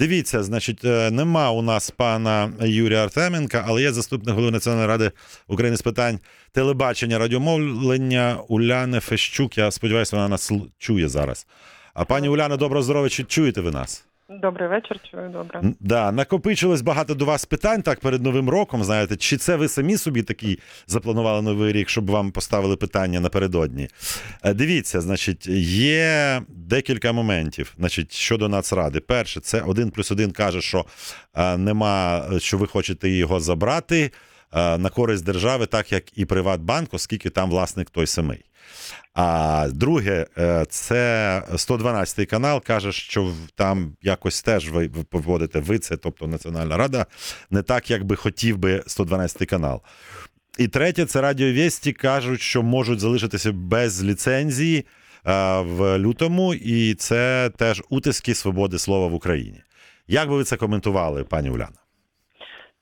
Дивіться, значить, е, нема у нас пана Юрія Артеменка, але є заступник голови Національної ради України з питань телебачення, радіомовлення Уляни Фещук. Я сподіваюся, вона нас чує зараз. А пані Уляна, доброго здоров'я, чи чуєте ви нас? Добрий вечір, чую добре. Да, накопичилось багато до вас питань так перед новим роком. Знаєте, чи це ви самі собі такий запланували новий рік, щоб вам поставили питання напередодні? Е, Дивіться, значить, є декілька моментів. Значить, щодо Нацради. Перше, це один плюс один каже, що е, нема, що ви хочете його забрати е, на користь держави, так як і Приватбанк, оскільки там власник той самий. А друге, е, це 112 канал каже, що там якось теж ви ви поводите ви це, тобто Національна Рада, не так, як би хотів би 112 канал. І третє, це Радіо Вєсті кажуть, що можуть залишитися без ліцензії е, в лютому, і це теж утиски свободи слова в Україні. Як би ви це коментували, пані Уляна?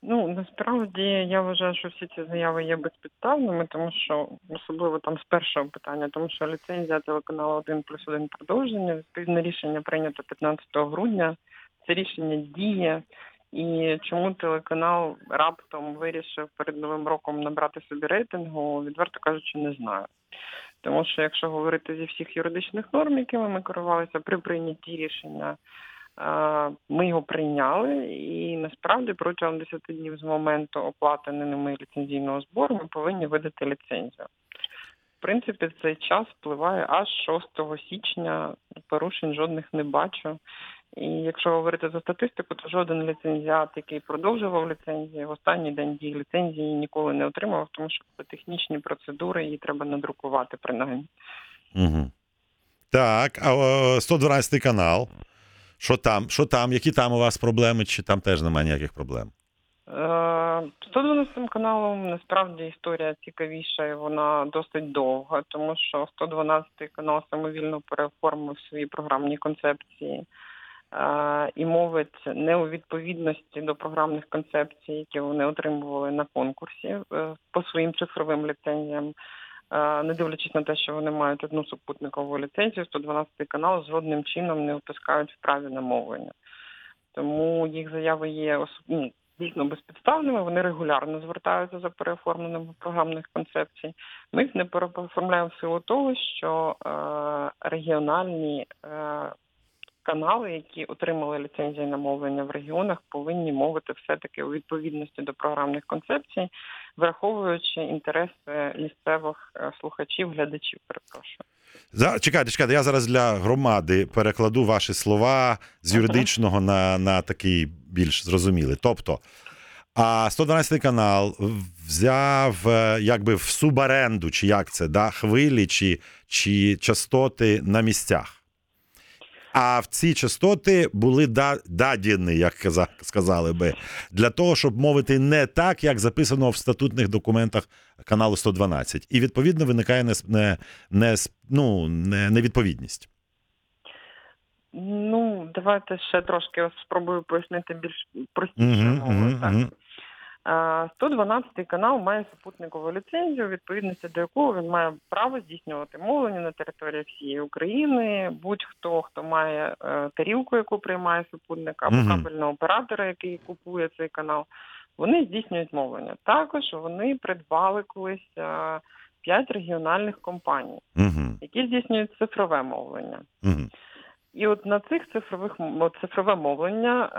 Ну насправді я вважаю, що всі ці заяви є безпідставними, тому що особливо там з першого питання, тому що ліцензія телеканалу 1 плюс 1 продовження, відповідне рішення прийнято 15 грудня. Це рішення діє. І чому телеканал раптом вирішив перед новим роком набрати собі рейтингу, відверто кажучи, не знаю. Тому що якщо говорити зі всіх юридичних норм, якими ми керувалися при прийнятті рішення, ми його прийняли, і насправді протягом 10 днів з моменту оплати ними ліцензійного збору ми повинні видати ліцензію. В принципі, цей час впливає аж 6 січня. Порушень жодних не бачу. І якщо говорити за статистику, то жоден ліцензіат, який продовжував ліцензію, в останній день дії ліцензії ніколи не отримав, тому що це технічні процедури, її треба надрукувати принаймні. Угу. Так, а о, 112 канал. Що там? Що там? Які там у вас проблеми, чи там теж немає ніяких проблем? Е, 112 каналом насправді історія цікавіша і вона досить довга, тому що 112 канал самовільно переоформив свої програмні концепції е, і мовить не у відповідності до програмних концепцій, які вони отримували на конкурсі е, по своїм цифровим ліцензіям. Е, Не дивлячись на те, що вони мають одну супутникову ліцензію, 112 канал жодним чином не впускають в праві на мовлення. Тому їх заяви є ну, дійсно безпідставними. Вони регулярно звертаються за переоформленням програмних концепцій. Ми їх не переоформляємо в силу того, що е, регіональні е, канали, які отримали ліцензії на мовлення в регіонах, повинні мовити все-таки у відповідності до програмних концепцій, враховуючи інтереси місцевих е, слухачів, глядачів. Перепрошую. За, чекайте, чекайте, я зараз для громади перекладу ваші слова з юридичного на, на такий більш зрозумілий. Тобто, а 112 канал взяв е, якби в субаренду, чи як це, да, хвилі чи, чи частоти на місцях. А в ці частоти були да- дадені, як каза- сказали би, для того, щоб мовити не так, як записано в статутних документах каналу 112. І відповідно виникає не, не, не, ну, не, невідповідність. Ну, давайте ще трошки спробую пояснити більш простіше Угу, угу, так. угу. А, 112 канал має супутникову ліцензію, відповідності до якого він має право здійснювати мовлення на території всієї України. Будь-хто, хто має е, тарілку, яку приймає супутник, або кабельного оператора, який купує цей канал, вони здійснюють мовлення. Також вони придбали колись е, п'ять регіональних компаній, які здійснюють цифрове мовлення. І от на цих цифрових цифрове мовлення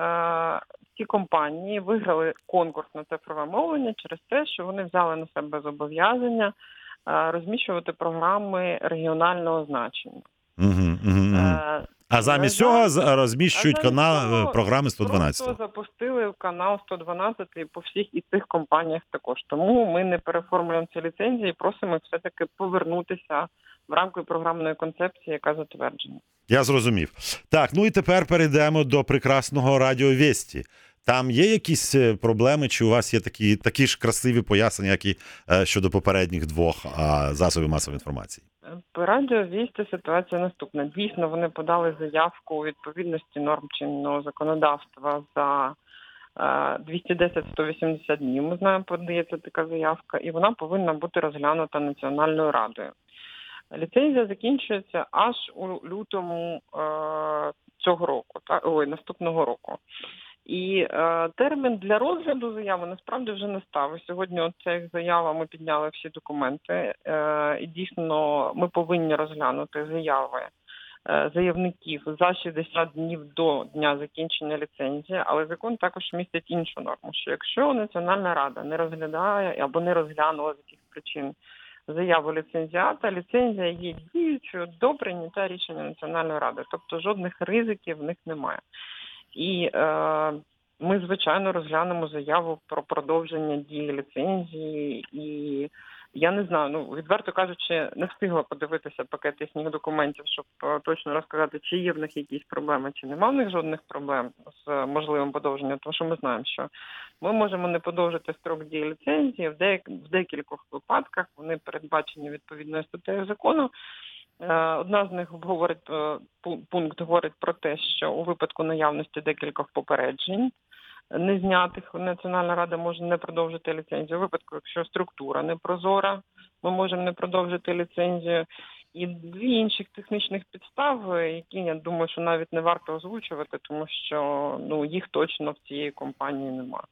ці компанії виграли конкурс на цифрове мовлення через те, що вони взяли на себе зобов'язання е, розміщувати програми регіонального значення. Угу, угу, Е, А замість цього розміщують а замість канал цього е, програми 112. Просто запустили канал 112 по всіх і цих компаніях також. Тому ми не переформуємо ці ліцензії, просимо все таки повернутися в рамки програмної концепції, яка затверджена. Я зрозумів. Так, ну і тепер перейдемо до прекрасного радіо Вєсті. Там є якісь е, проблеми, чи у вас є такі, такі ж красиві пояснення, як і е, щодо попередніх двох засобів масової інформації? По радіо вісті ситуація наступна. Дійсно, вони подали заявку у відповідності норм чинного законодавства за е, 210-180 днів. Ми знаємо, подається така заявка, і вона повинна бути розглянута Національною радою. Ліцензія закінчується аж у лютому е, цього року, та ой, наступного року. І е, термін для розгляду заяви насправді вже не став. Сьогодні от заява ми підняли всі документи. Е, і дійсно ми повинні розглянути заяви е, заявників за 60 днів до дня закінчення ліцензії. Але закон також містить іншу норму, що якщо Національна рада не розглядає або не розглянула з яких причин заяву ліцензіата, ліцензія є діючою до прийняття рішення Національної ради, тобто жодних ризиків в них немає. І е, ми, звичайно, розглянемо заяву про продовження дії ліцензії. І я не знаю, ну відверто кажучи, не встигла подивитися пакет їхніх документів, щоб е, точно розказати, чи є в них якісь проблеми, чи нема в них жодних проблем з е, можливим подовженням. Тому що ми знаємо, що ми можемо не подовжити строк дії ліцензії в декількох випадках. Вони передбачені відповідною статтею закону. Е, Одна з них говорить е, пу- пункт говорить про те, що у випадку наявності декількох попереджень не знятих Національна рада може не продовжити ліцензію. У випадку, якщо структура не прозора, ми можемо не продовжити ліцензію. І дві інших технічних підстави, які я думаю, що навіть не варто озвучувати, тому що ну їх точно в цієї компанії немає.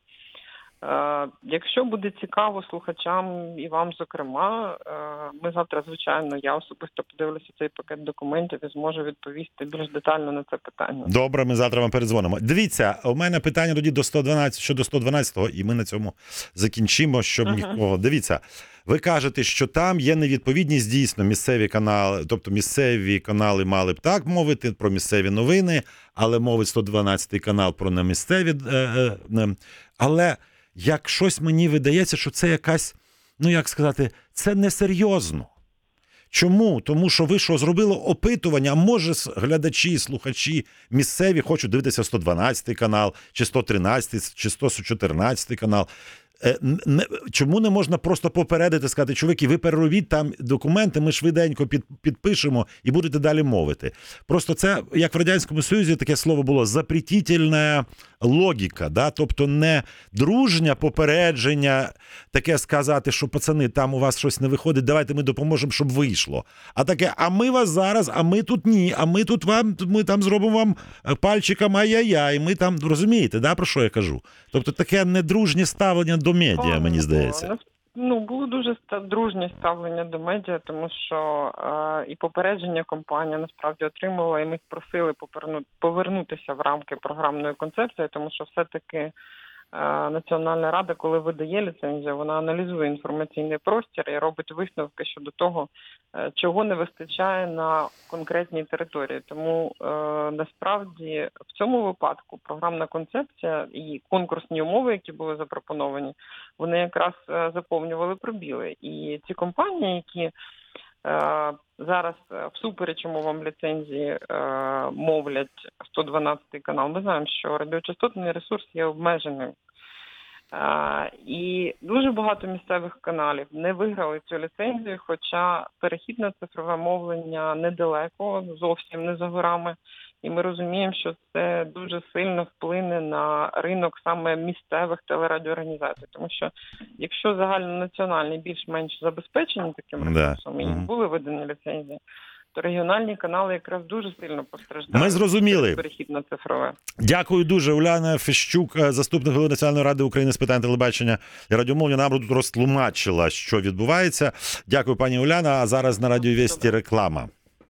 Е, якщо буде цікаво слухачам і вам, зокрема, е, ми завтра, звичайно, я особисто подивлюся цей пакет документів і зможу відповісти більш детально на це питання. Добре, ми завтра вам передзвонимо. Дивіться, у мене питання тоді до 112, щодо 112-го, і ми на цьому закінчимо, щоб Ага. нікого. Дивіться, ви кажете, що там є невідповідність дійсно місцеві канали, тобто місцеві канали мали б так мовити про місцеві новини, але мовить 112 канал про немісцеві. Е, е, е. Але як щось мені видається, що це якась, ну як сказати, це несерйозно. Чому? Тому що ви що зробили опитування, а може глядачі, слухачі місцеві хочуть дивитися 112 канал, чи 113, чи 114 канал. Е, чому не можна просто попередити, сказати, чуваки, ви переробіть там документи, ми швиденько під, підпишемо і будете далі мовити. Просто це, як в Радянському Союзі, таке слово було запретительна логіка, да? тобто не дружня попередження, таке сказати, що пацани, там у вас щось не виходить, давайте ми допоможемо, щоб вийшло. А таке, а ми вас зараз, а ми тут ні, а ми тут вам, ми там зробимо вам е, пальчиком ай-яй-яй, ми там розумієте, да, про що я кажу? Тобто таке недружнє ставлення до медіа, мені здається. Ну, було дуже дружнє ставлення до медіа, тому що е, і попередження компанія насправді отримала, і ми просили поверну, повернутися в рамки програмної концепції, тому що все-таки Національна рада, коли видає ліцензію, вона аналізує інформаційний простір і робить висновки щодо того, е, чого не вистачає на конкретній території. Тому е, насправді в цьому випадку програмна концепція і конкурсні умови, які були запропоновані, вони якраз е, заповнювали пробіли. І ці компанії, які е, зараз е, всупереч умовам ліцензії е, мовлять 112 канал, ми знаємо, що радіочастотний ресурс є обмеженим. Е, і дуже багато місцевих каналів не виграли цю ліцензію, хоча перехід на цифрове мовлення недалеко, зовсім не за горами. І ми розуміємо, що це дуже сильно вплине на ринок саме місцевих телерадіоорганізацій, тому що якщо загальнонаціональні більш-менш забезпечені таким ресурсом і Мгм. були видані ліцензії, то регіональні канали якраз дуже сильно постраждали. Ми зрозуміли. перехід на цифрове. Дякую дуже. Уляна Фещук, е, заступник голови Національної ради України з питань телебачення і радіомовлення, нам тут розтлумачила, що відбувається. Дякую, пані Уляна. А зараз на радіовісті реклама.